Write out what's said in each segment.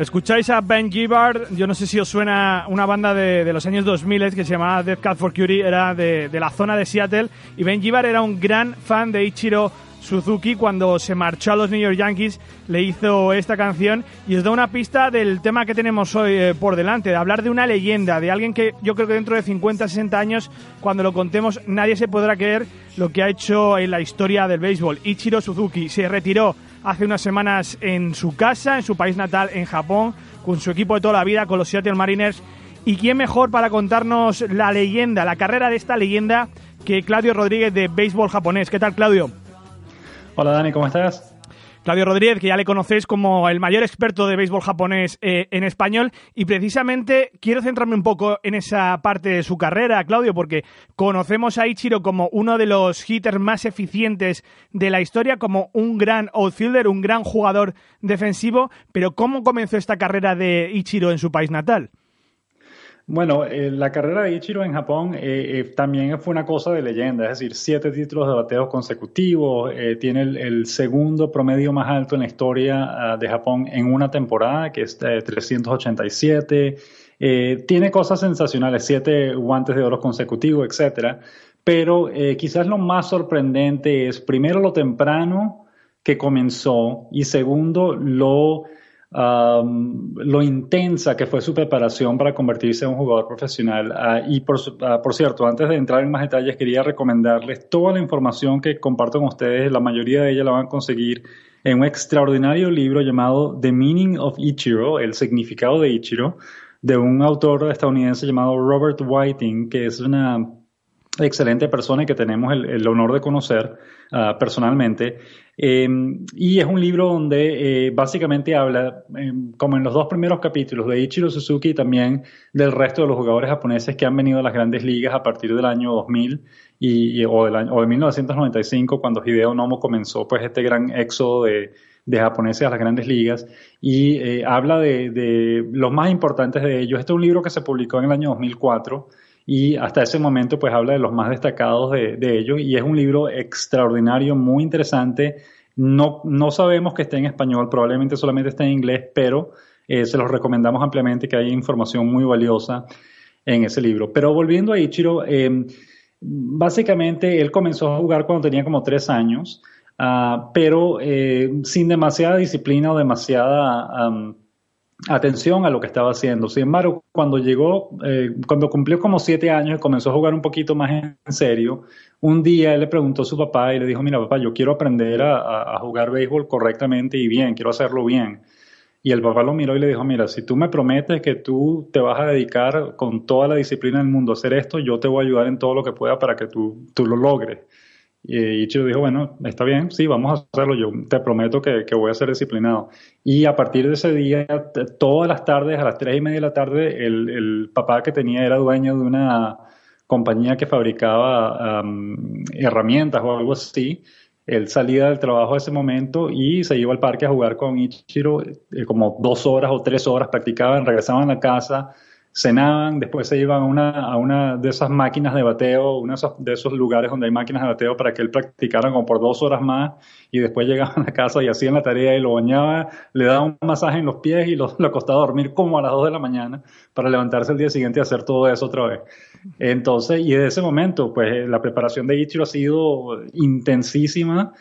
Escucháis a Ben Gibbard, yo no sé si os suena una banda de, los años 2000 que se llamaba Death Cat for Curie, era de, la zona de Seattle, y Ben Gibbard era un gran fan de Ichiro Suzuki cuando se marchó a los New York Yankees le hizo esta canción y os da una pista del tema que tenemos hoy eh, por delante, de hablar de una leyenda, de alguien que yo creo que dentro de 50, 60 años, cuando lo contemos, nadie se podrá creer lo que ha hecho en la historia del béisbol. Ichiro Suzuki se retiró hace unas semanas en su casa, en su país natal, en Japón, con su equipo de toda la vida, con los Seattle Mariners. ¿Y quién mejor para contarnos la leyenda, la carrera de esta leyenda, que Claudio Rodríguez de Béisbol Japonés? ¿Qué tal, Claudio? Hola, Dani, ¿cómo estás? Claudio Rodríguez, que ya le conocéis como el mayor experto de béisbol japonés eh, en español. Y precisamente quiero centrarme un poco en esa parte de su carrera, Claudio, porque conocemos a Ichiro como uno de los hitters más eficientes de la historia, como un gran outfielder, un gran jugador defensivo. Pero ¿cómo comenzó esta carrera de Ichiro en su país natal? Bueno, eh, la carrera de Ichiro en Japón eh, eh, también fue una cosa de leyenda, es decir, siete títulos de bateo consecutivos, tiene el, segundo promedio más alto en la historia ah, de Japón en una temporada, que es 387, tiene cosas sensacionales, siete guantes de oro consecutivos, etcétera, pero quizás lo más sorprendente es primero lo temprano que comenzó y segundo lo lo intensa que fue su preparación para convertirse en un jugador profesional. Ah, y por, ah, por, cierto, antes de entrar en más detalles, quería recomendarles toda la información que comparto con ustedes. La mayoría de ella la van a conseguir en un extraordinario libro llamado The Meaning of Ichiro, el significado de Ichiro, de un autor estadounidense llamado Robert Whiting, que es una excelente persona y que tenemos el, honor de conocer ah, personalmente. Em, y es un libro donde eh, básicamente habla, em, como en los dos primeros capítulos, de Ichiro Suzuki y también del resto de los jugadores japoneses que han venido a las grandes ligas a partir del año 2000 y, o, del año, o de 1995, cuando Hideo Nomo comenzó pues este gran éxodo de, de japoneses a las grandes ligas y eh, habla de, de, los más importantes de ellos. Este es un libro que se publicó en el año 2004 y hasta ese momento pues habla de los más destacados de, ellos y es un libro extraordinario, muy interesante. No, no sabemos que esté en español, probablemente solamente esté en inglés, pero eh, se los recomendamos ampliamente que hay información muy valiosa en ese libro. Pero volviendo a Ichiro, eh, básicamente él comenzó a jugar cuando tenía como tres años, ah, pero eh, sin demasiada disciplina o demasiada atención a lo que estaba haciendo. Sin embargo, cuando llegó, eh, cuando cumplió como siete años y comenzó a jugar un poquito más en serio, un día él le preguntó a su papá y le dijo, mira papá, yo quiero aprender a, jugar béisbol correctamente y bien, quiero hacerlo bien. Y el papá lo miró y le dijo, mira, si tú me prometes que tú te vas a dedicar con toda la disciplina del mundo a hacer esto, yo te voy a ayudar en todo lo que pueda para que tú, tú lo logres. Y Ichiro dijo, bueno, está bien, sí, vamos a hacerlo, yo te prometo que, voy a ser disciplinado. Y a partir de ese día, todas las tardes, a las tres y media de la tarde, el, papá que tenía era dueño de una compañía que fabricaba herramientas o algo así. Él salía del trabajo a ese momento y se iba al parque a jugar con Ichiro eh, como dos horas o tres horas, practicaban, regresaban a casa, cenaban, después se iban a una, a una de esas máquinas de bateo, uno de esos, lugares donde hay máquinas de bateo para que él practicara como por dos horas más y después llegaban a casa y hacían la tarea y lo bañaba, le daba un masaje en los pies y lo, lo acostaba dormir como a las dos de la mañana para levantarse el día siguiente y hacer todo eso otra vez. Entonces, y de ese momento, pues la preparación de Ichiro ha sido intensísima.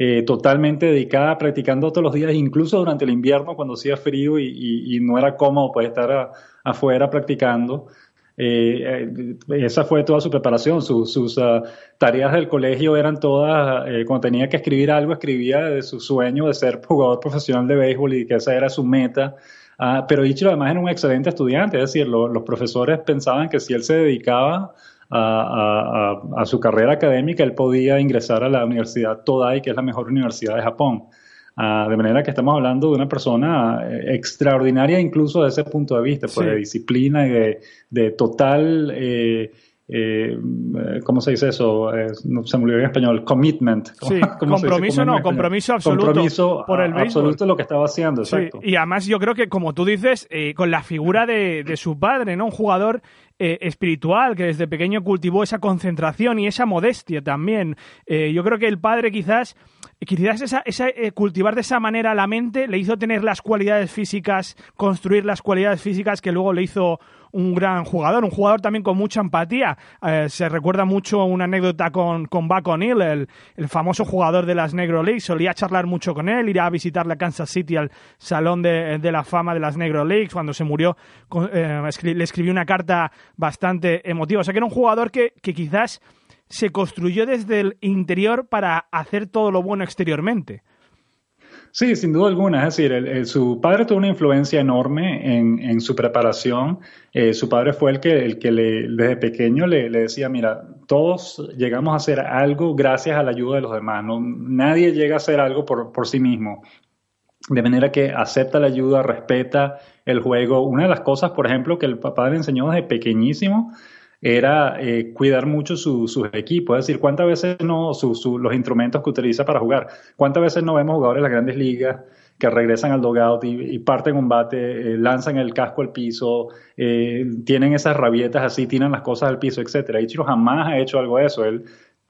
Eh, totalmente dedicada, practicando todos los días, incluso durante el invierno cuando hacía frío y, no era cómodo pues, estar afuera practicando. Eh, eh, esa fue toda su preparación, sus ah, tareas del colegio eran todas, cuando tenía que escribir algo, escribía de su sueño de ser jugador profesional de béisbol y que esa era su meta. Ah, pero Ichiro además era un excelente estudiante, es decir, los profesores pensaban que si él se dedicaba a, a, su carrera académica, él podía ingresar a la Universidad Todai, que es la mejor universidad de Japón. Ah, de manera que estamos hablando de una persona eh, extraordinaria incluso desde ese punto de vista, pues, de disciplina y de, total, eh, eh, ¿cómo se dice eso? no se me olvidó en español, commitment. Sí, compromiso no, compromiso absoluto compromiso por el absoluto lo que estaba haciendo, exacto. y además yo creo que, como tú dices, con la figura de, de su padre, ¿no? Un jugador espiritual que desde pequeño cultivó esa concentración y esa modestia también. yo creo que el padre quizás quizás esa, eh, cultivar de esa manera la mente le hizo tener las cualidades físicas, construir las cualidades físicas que luego le hizo un gran jugador, un jugador también con mucha empatía. Eh, se recuerda mucho una anécdota con, con Buck O'Neill, el, el, famoso jugador de las Negro Leagues. Solía charlar mucho con él, ir a visitar la Kansas City al Salón de, de la Fama de las Negro Leagues. Cuando se murió, eh, le escribió una carta bastante emotiva. O sea que era un jugador que, que quizás se construyó desde el interior para hacer todo lo bueno exteriormente. Sí, sin duda alguna. Es decir, su padre tuvo una influencia enorme en, su preparación. Eh, su padre fue el que, el que le, desde pequeño le, decía, mira, todos llegamos a hacer algo gracias a la ayuda de los demás. No, nadie llega a hacer algo por, por sí mismo. De manera que acepta la ayuda, respeta el juego. Una de las cosas, por ejemplo, que el papá le enseñó desde pequeñísimo era eh, cuidar mucho sus equipos, es decir, cuántas veces no, los instrumentos que utiliza para jugar, cuántas veces no vemos jugadores de las grandes ligas que regresan al dogout y, parten un bate, eh, lanzan el casco al piso, eh, tienen esas rabietas así, tiran las cosas al piso, etcétera. Ichiro jamás ha hecho algo de eso. Él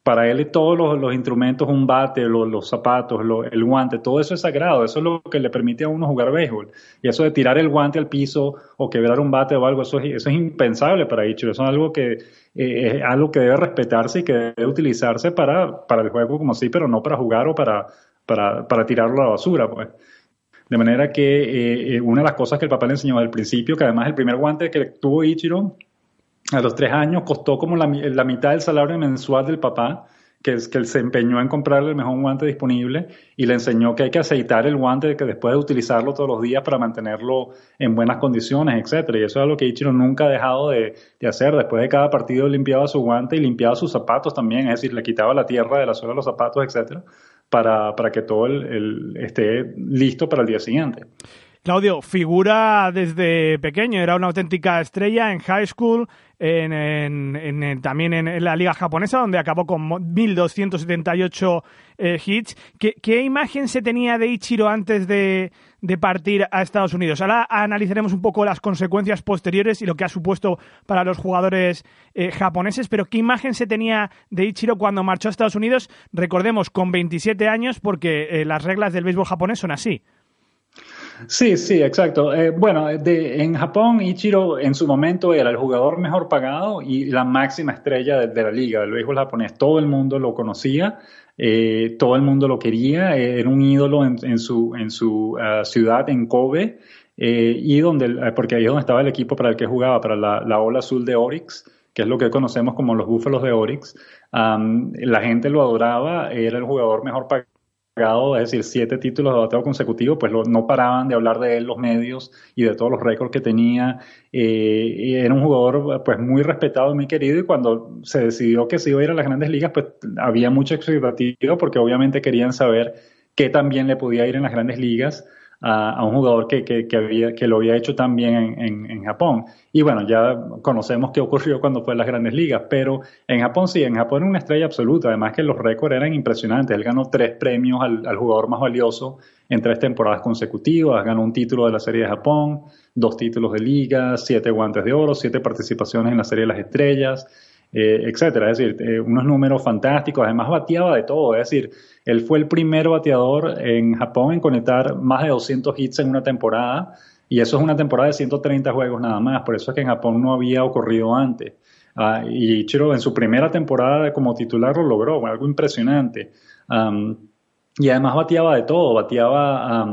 para él todos los, instrumentos, un bate, los, zapatos, el guante, todo eso es sagrado, eso es lo que le permite a uno jugar béisbol. Y eso de tirar el guante al piso o quebrar un bate o algo, eso es, eso es impensable para Ichiro, eso es algo que, eh, es algo que debe respetarse y que debe utilizarse para, para el juego como así, pero no para jugar o para, para, para tirarlo a la basura, pues. De manera que eh, eh, una de las cosas que el papá le enseñó al principio, que además el primer guante que tuvo Ichiro a los tres años costó como la, mitad del salario mensual del papá, que que él se empeñó en comprarle el mejor guante disponible y le enseñó que hay que aceitar el guante que después de utilizarlo todos los días para mantenerlo en buenas condiciones, etcétera. Y eso es algo que Ichiro nunca ha dejado de, hacer. Después de cada partido limpiaba su guante y limpiaba sus zapatos también, es decir, le quitaba la tierra de la suela de los zapatos, etcétera, para, para que todo el, esté listo para el día siguiente. Claudio, figura desde pequeño, era una auténtica estrella en high school, en, también en, la liga japonesa, donde acabó con 1.278 eh, hits. ¿Qué, imagen se tenía de Ichiro antes de, partir a Estados Unidos? Ahora analizaremos un poco las consecuencias posteriores y lo que ha supuesto para los jugadores eh, japoneses, pero ¿qué imagen se tenía de Ichiro cuando marchó a Estados Unidos? Recordemos, con 27 años, porque eh, las reglas del béisbol japonés son así. Sí, sí, exacto. Eh, bueno, de, en Japón, Ichiro en su momento era el jugador mejor pagado y la máxima estrella de, la liga del japonés. Todo el mundo lo conocía, eh, todo el mundo lo quería, eh, era un ídolo en, su, en su ah, ciudad, en Kobe, y donde, porque ahí es donde estaba el equipo para el que jugaba, para la, la ola azul de Orix que es lo que conocemos como los búfalos de Orix. la gente lo adoraba, era el jugador mejor pagado es decir, siete títulos de bateo consecutivos, pues no paraban de hablar de él los medios y de todos los récords que tenía. Eh, era un jugador pues muy respetado, muy querido y cuando se decidió que se iba a ir a las grandes ligas, pues había mucha expectativa porque obviamente querían saber qué también le podía ir en las grandes ligas a, un jugador que, que, había, que lo había hecho también en, en, Japón. Y bueno, ya conocemos qué ocurrió cuando fue a las grandes ligas, pero en Japón sí, en Japón era una estrella absoluta, además que los récords eran impresionantes. Él ganó tres premios al, al jugador más valioso en tres temporadas consecutivas, ganó un título de la Serie de Japón, dos títulos de liga, siete guantes de oro, siete participaciones en la Serie de las Estrellas eh, etcétera. Es decir, eh, unos números fantásticos. Además, bateaba de todo. Es decir, él fue el primer bateador en Japón en conectar más de 200 hits en una temporada. Y eso es una temporada de 130 juegos nada más. Por eso es que en Japón no había ocurrido antes. Ah, y Chiro en su primera temporada como titular lo logró, algo impresionante. y además bateaba de todo, bateaba...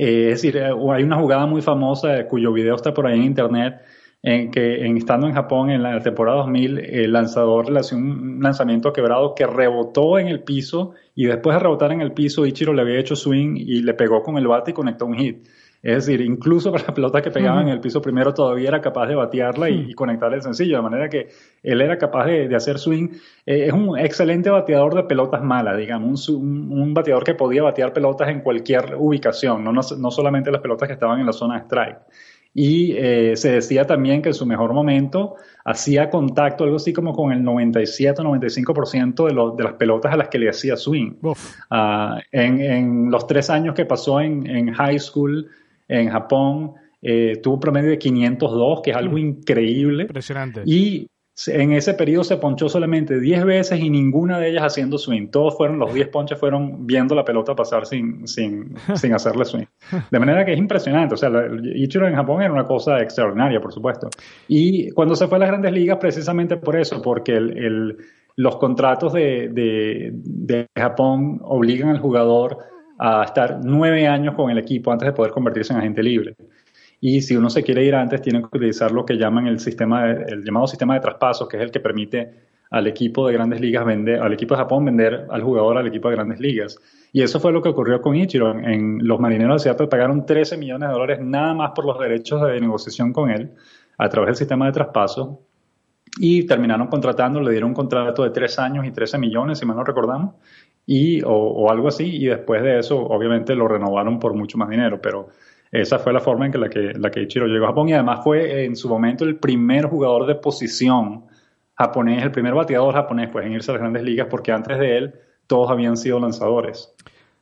Eh, es decir, eh, hay una jugada muy famosa cuyo video está por ahí en internet, en que en, estando en Japón en la temporada 2000, el lanzador le hació un lanzamiento quebrado que rebotó en el piso y después de rebotar en el piso, Ichiro le había hecho swing y le pegó con el bate y conectó un hit. Es decir, incluso para la pelota que pegaba en el piso primero todavía era capaz de batearla y, conectarle el sencillo, de manera que él era capaz de, hacer swing. Eh, es un excelente bateador de pelotas malas, digamos, un, un, bateador que podía batear pelotas en cualquier ubicación, no, no, no solamente las pelotas que estaban en la zona de strike y eh, se decía también que en su mejor momento hacía contacto, algo así como con el 97 o 95% de, de las pelotas a las que le hacía swing. Ah, en, los tres años que pasó en, high school en Japón, eh, tuvo un promedio de 502, que es algo mm. increíble. Impresionante. Y en ese periodo se ponchó solamente 10 veces y ninguna de ellas haciendo swing. Todos fueron, los 10 ponches fueron viendo la pelota pasar sin, sin, sin hacerle swing. De manera que es impresionante. O sea, Ichiro en Japón era una cosa extraordinaria, por supuesto. Y cuando se fue a las grandes ligas, precisamente por eso, porque el, los contratos de, de, de Japón obligan al jugador a estar nueve años con el equipo antes de poder convertirse en agente libre. Y si uno se quiere ir antes, tiene que utilizar lo que llaman el sistema, el llamado sistema de traspasos, que es el que permite al equipo de grandes ligas vender, al equipo de Japón vender al jugador al equipo de grandes ligas. Y eso fue lo que ocurrió con Ichiro. En, los marineros de Seattle pagaron 13 millones de dólares nada más por los derechos de negociación con él a través del sistema de traspaso. Y terminaron contratando, le dieron un contrato de 3 años y 13 millones, si mal no recordamos, y, o, o algo así. Y después de eso, obviamente, lo renovaron por mucho más dinero. Pero esa fue la forma en que la, que la que Ichiro llegó a Japón y además fue en su momento el primer jugador de posición japonés, el primer bateador japonés pues, en irse a las grandes ligas porque antes de él todos habían sido lanzadores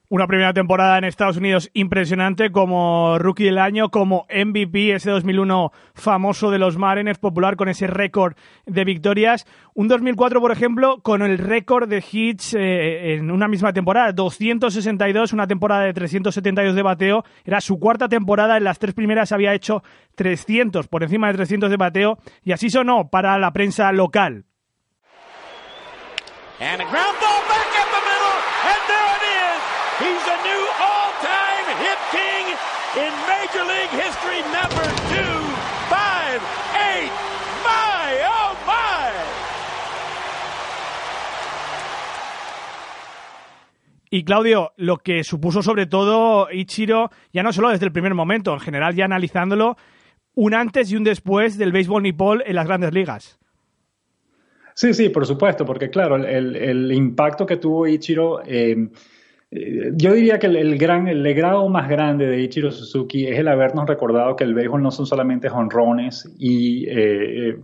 una primera temporada en Estados Unidos impresionante como rookie del año, como MVP, ese 2001 famoso de los Mariners, popular con ese récord de victorias. Un 2004, por ejemplo, con el récord de hits eh, en una misma temporada, 262, una temporada de 372 de bateo. Era su cuarta temporada, en las tres primeras había hecho 300, por encima de 300 de bateo, y así sonó para la prensa local. Major League history number two, five, eight. My, oh my. Y Claudio, lo que supuso sobre todo Ichiro, ya no solo desde el primer momento, en general ya analizándolo, un antes y un después del béisbol nipón en las grandes ligas. Sí, sí, por supuesto, porque claro, el, el impacto que tuvo Ichiro eh, yo diría que el, gran, el legado más grande de Ichiro Suzuki es el habernos recordado que el béisbol no son solamente honrones y eh, eh,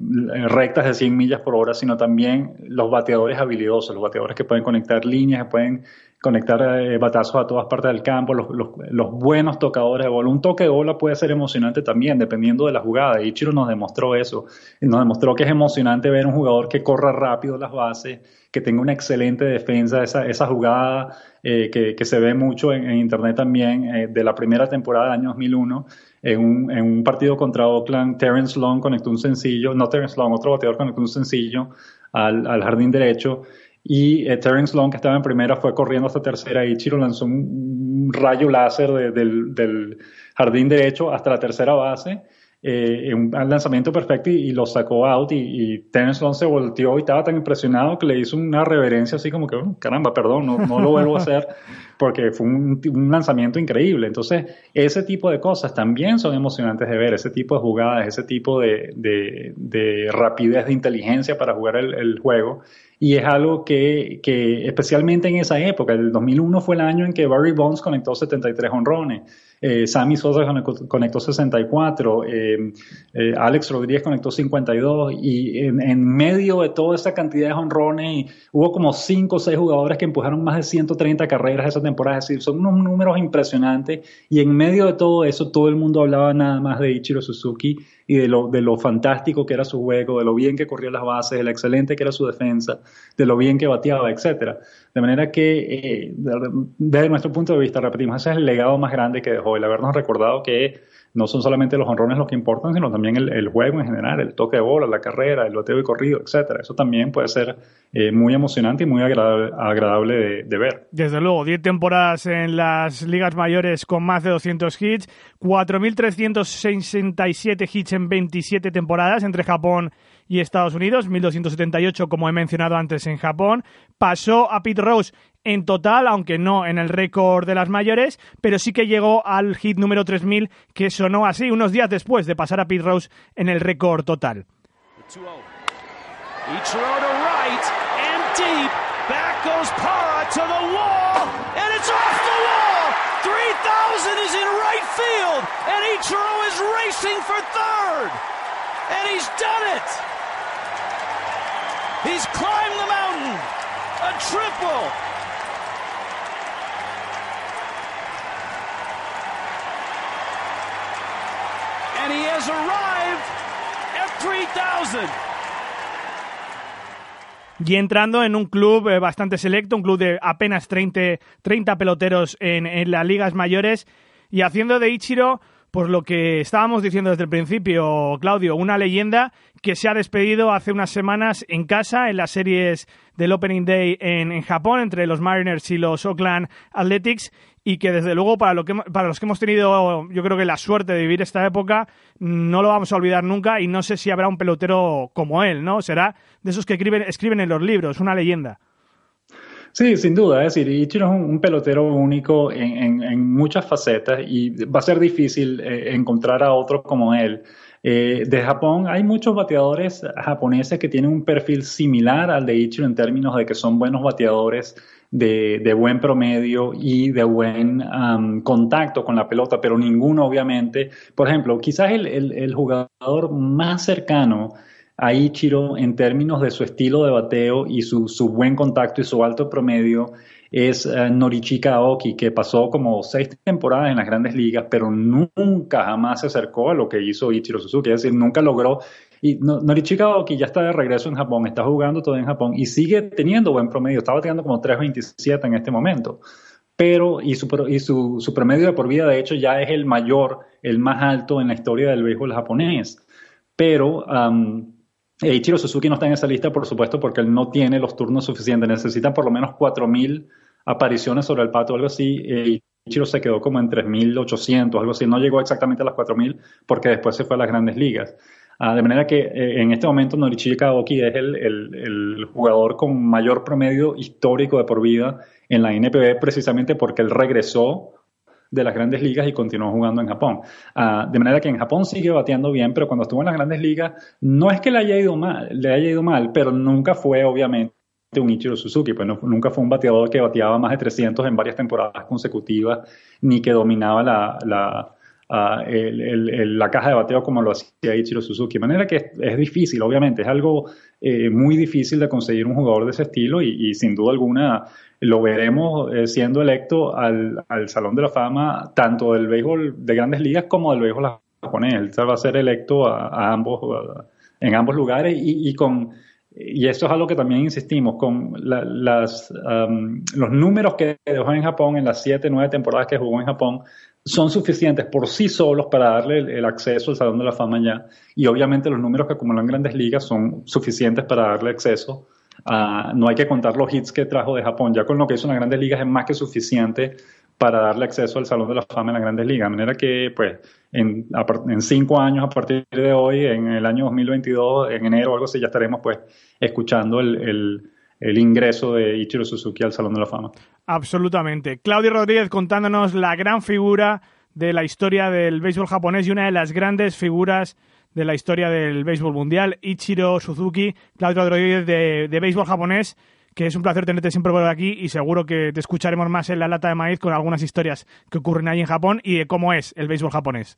rectas de 100 millas por hora, sino también los bateadores habilidosos, los bateadores que pueden conectar líneas, que pueden conectar batazos a todas partes del campo, los, los, buenos tocadores de bola. Un toque de bola puede ser emocionante también, dependiendo de la jugada. Ichiro nos demostró eso. Nos demostró que es emocionante ver un jugador que corra rápido las bases, que tenga una excelente defensa, esa, esa jugada eh, que, que, se ve mucho en, internet también eh, de la primera temporada del año 2001. En un, en un, partido contra Oakland, Terrence Long conectó un sencillo, no Terrence Long, otro bateador conectó un sencillo al, al jardín derecho. Y eh, Terrence Long, que estaba en primera, fue corriendo hasta tercera. Y Chiro lanzó un, rayo láser del, del jardín derecho hasta la tercera base eh, un lanzamiento perfecto y, lo sacó out y, y Terence Long se volteó y estaba tan impresionado que le hizo una reverencia así como que, oh, caramba, perdón, no, no, lo vuelvo a hacer porque fue un, un, lanzamiento increíble. Entonces, ese tipo de cosas también son emocionantes de ver, ese tipo de jugadas, ese tipo de, de, de rapidez, de inteligencia para jugar el, el juego y es algo que, que, especialmente en esa época, el 2001 fue el año en que Barry Bonds conectó 73 honrones, eh, Sammy Sosa conectó 64, eh, eh, Alex Rodríguez conectó 52 y en, en, medio de toda esa cantidad de honrones hubo como 5 o 6 jugadores que empujaron más de 130 carreras esa temporada, es decir, son unos números impresionantes y en medio de todo eso todo el mundo hablaba nada más de Ichiro Suzuki y de lo, de lo fantástico que era su juego, de lo bien que corría las bases, de lo excelente que era su defensa, de lo bien que bateaba, etcétera. De manera que, eh, desde nuestro punto de vista, repetimos, ese es el legado más grande que dejó, el habernos recordado que no son solamente los honrones los que importan, sino también el, juego en general, el toque de bola, la carrera, el loteo y corrido, etcétera. Eso también puede ser eh, muy emocionante y muy agradable, de, ver. Desde luego, 10 temporadas en las ligas mayores con más de 200 hits, 4.367 hits en 27 temporadas entre Japón y Estados Unidos, 1278 como he mencionado antes en Japón. Pasó a Pete Rose en total, aunque no en el récord de las mayores, pero sí que llegó al hit número 3000 que sonó así unos días después de pasar a Pete Rose en el récord total. Back goes Para to the wall, and it's off the wall. 3000 is in right field, and Ichiro is racing for third. And he's done it. He's climbed the mountain. A triple. And he has arrived at 3000. y entrando en un club eh, bastante selecto, un club de apenas 30, 30 peloteros en, en las ligas mayores y haciendo de Ichiro pues lo que estábamos diciendo desde el principio, Claudio, una leyenda que se ha despedido hace unas semanas en casa en las series del Opening Day en, en Japón entre los Mariners y los Oakland Athletics y que desde luego para, lo que, para los que hemos tenido yo creo que la suerte de vivir esta época no lo vamos a olvidar nunca y no sé si habrá un pelotero como él, ¿no? Será de esos que escriben, escriben en los libros, una leyenda. Sí, sin duda. Es decir, Ichiro es un, pelotero único en, muchas facetas y va a ser difícil eh, encontrar a otro como él. Eh, de Japón hay muchos bateadores japoneses que tienen un perfil similar al de Ichiro en términos de que son buenos bateadores de, buen promedio y de buen contacto con la pelota, pero ninguno obviamente. Por ejemplo, quizás el jugador más cercano a Ichiro en términos de su estilo de bateo y su, buen contacto y su alto promedio es uh, Norichika Aoki, que pasó como seis temporadas en las grandes ligas, pero nunca jamás se acercó a lo que hizo Ichiro Suzuki, es decir, nunca logró. Y Norichika Aoki ya está de regreso en Japón, está jugando todo en Japón y sigue teniendo buen promedio, estaba teniendo como 3.27 en este momento. Pero, y, su, y su, su promedio de por vida, de hecho, ya es el mayor, el más alto en la historia del béisbol japonés. Pero eh, Ichiro Suzuki no está en esa lista, por supuesto, porque él no tiene los turnos suficientes. Necesita por lo menos 4.000 apariciones sobre el pato o algo así. Eh, Ichiro se quedó como en 3.800, algo así. No llegó exactamente a las 4.000 porque después se fue a las grandes ligas. Ah, de manera que eh, en este momento Norichi Kaoki es el, el, jugador con mayor promedio histórico de por vida en la NPB precisamente porque él regresó de las grandes ligas y continuó jugando en Japón. Ah, de manera que en Japón sigue bateando bien, pero cuando estuvo en las grandes ligas, no es que le haya ido mal, le haya ido mal, pero nunca fue obviamente un Ichiro Suzuki, pues nunca fue un bateador que bateaba más de 300 en varias temporadas consecutivas, ni que dominaba la, la, ah, la caja de bateo como lo hacía Ichiro Suzuki. De manera que es, difícil, obviamente, es algo eh, muy difícil de conseguir un jugador de ese estilo y, y sin duda alguna lo veremos eh, siendo electo al, Salón de la Fama tanto del béisbol de grandes ligas como del béisbol japonés. Él va a ser electo a, ambos, en ambos lugares y, con y eso es algo que también insistimos, con las, los números que dejó en Japón en las siete, nueve temporadas que jugó en Japón son suficientes por sí solos para darle el, acceso al Salón de la Fama ya. Y obviamente los números que acumuló en grandes ligas son suficientes para darle acceso Ah, no hay que contar los hits que trajo de Japón. Ya con lo que hizo en las grandes ligas es más que suficiente para darle acceso al Salón de la Fama en las grandes ligas. De manera que, pues, en, cinco años a partir de hoy, en el año 2022, en enero o algo así, ya estaremos, pues, escuchando el, el ingreso de Ichiro Suzuki al Salón de la Fama. Absolutamente. Claudio Rodríguez contándonos la gran figura de la historia del béisbol japonés y una de las grandes figuras de la historia del béisbol mundial, Ichiro Suzuki, Claudio Rodríguez de, de béisbol japonés, que es un placer tenerte siempre por aquí y seguro que te escucharemos más en la lata de maíz con algunas historias que ocurren ahí en Japón y de cómo es el béisbol japonés.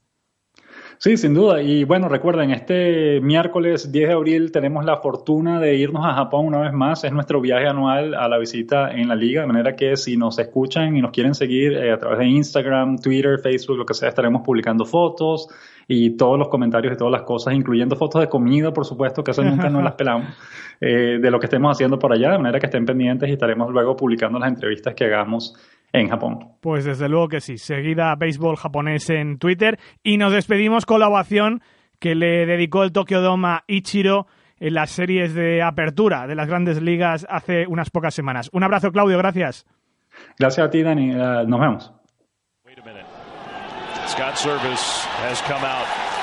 Sí, sin duda. Y bueno, recuerden, este miércoles 10 de abril tenemos la fortuna de irnos a Japón una vez más. Es nuestro viaje anual a la visita en la liga, de manera que si nos escuchan y nos quieren seguir eh, a través de Instagram, Twitter, Facebook, lo que sea, estaremos publicando fotos y todos los comentarios y todas las cosas, incluyendo fotos de comida, por supuesto, que eso nunca nos las pelamos, eh, de lo que estemos haciendo por allá, de manera que estén pendientes y estaremos luego publicando las entrevistas que hagamos en Japón. Pues desde luego que sí. Seguida béisbol japonés en Twitter. Y nos despedimos con la ovación que le dedicó el Tokyo Dome a Ichiro en las series de apertura de las grandes ligas hace unas pocas semanas. Un abrazo, Claudio. Gracias. Gracias a ti, Dani. Uh, nos vemos. Scott Service has come out.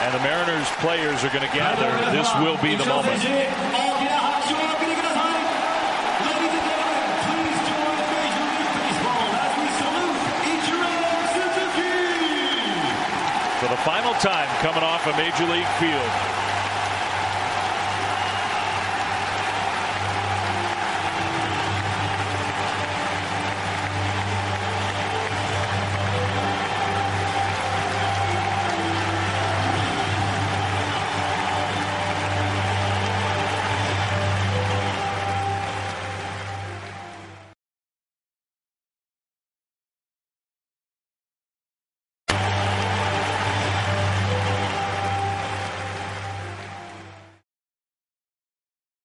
And the Mariners players are going to gather. This will be the moment. for the final time coming off a major league field.